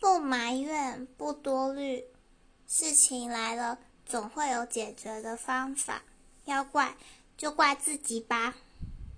不埋怨不多虑。事情来了总会有解决的方法。要怪就怪自己吧。